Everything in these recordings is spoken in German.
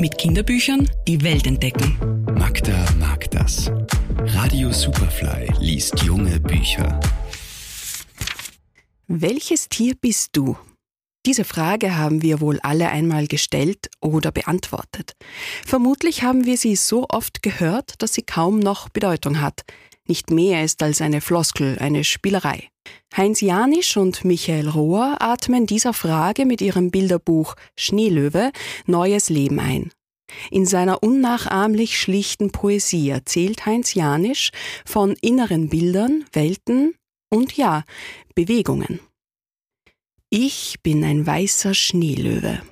Mit Kinderbüchern die Welt entdecken. Magda mag das. Radio Superfly liest junge Bücher. Welches Tier bist du? Diese Frage haben wir wohl alle einmal gestellt oder beantwortet. Vermutlich haben wir sie so oft gehört, dass sie kaum noch Bedeutung hat, nicht mehr ist als eine Floskel, eine Spielerei. Heinz Janisch und Michael Rohr atmen dieser Frage mit ihrem Bilderbuch Schneelöwe neues Leben ein. In seiner unnachahmlich schlichten Poesie erzählt Heinz Janisch von inneren Bildern, Welten und ja, Bewegungen. Ich bin ein weißer Schneelöwe.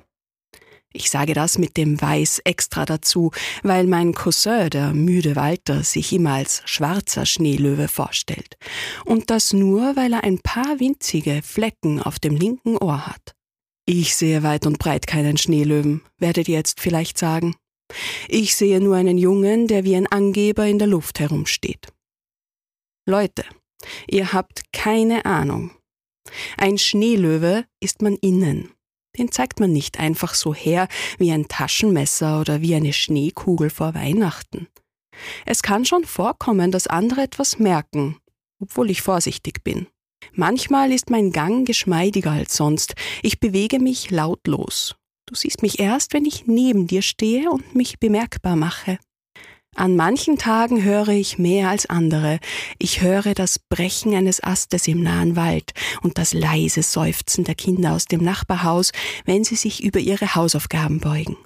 Ich sage das mit dem Weiß extra dazu, weil mein Cousin, der müde Walter, sich immer als schwarzer Schneelöwe vorstellt. Und das nur, weil er ein paar winzige Flecken auf dem linken Ohr hat. Ich sehe weit und breit keinen Schneelöwen, werdet ihr jetzt vielleicht sagen. Ich sehe nur einen Jungen, der wie ein Angeber in der Luft herumsteht. Leute, ihr habt keine Ahnung. Ein Schneelöwe ist man innen. Den zeigt man nicht einfach so her wie ein Taschenmesser oder wie eine Schneekugel vor Weihnachten. Es kann schon vorkommen, dass andere etwas merken, obwohl ich vorsichtig bin. Manchmal ist mein Gang geschmeidiger als sonst. Ich bewege mich lautlos. Du siehst mich erst, wenn ich neben dir stehe und mich bemerkbar mache. An manchen Tagen höre ich mehr als andere. Ich höre das Brechen eines Astes im nahen Wald und das leise Seufzen der Kinder aus dem Nachbarhaus, wenn sie sich über ihre Hausaufgaben beugen.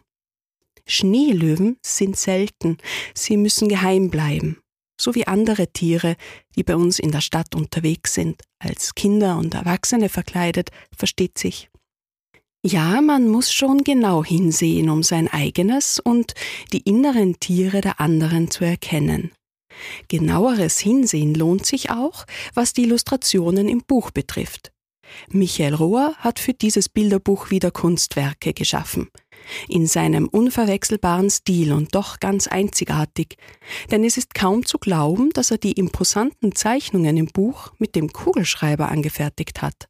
Schneelöwen sind selten, sie müssen geheim bleiben, so wie andere Tiere, die bei uns in der Stadt unterwegs sind, als Kinder und Erwachsene verkleidet, versteht sich. Ja, man muss schon genau hinsehen, um sein eigenes und die inneren Tiere der anderen zu erkennen. Genaueres Hinsehen lohnt sich auch, was die Illustrationen im Buch betrifft. Michael Rohr hat für dieses Bilderbuch wieder Kunstwerke geschaffen. In seinem unverwechselbaren Stil und doch ganz einzigartig. Denn es ist kaum zu glauben, dass er die imposanten Zeichnungen im Buch mit dem Kugelschreiber angefertigt hat.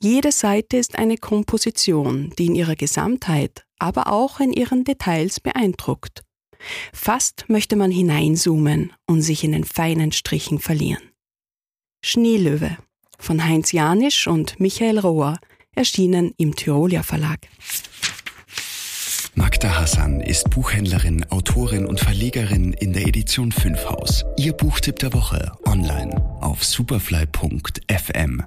Jede Seite ist eine Komposition, die in ihrer Gesamtheit, aber auch in ihren Details beeindruckt. Fast möchte man hineinzoomen und sich in den feinen Strichen verlieren. Schneelöwe von Heinz Janisch und Michael Rohr, erschienen im Tyrolia Verlag. Magda Hassan ist Buchhändlerin, Autorin und Verlegerin in der Edition 5 Haus. Ihr Buchtipp der Woche online auf superfly.fm.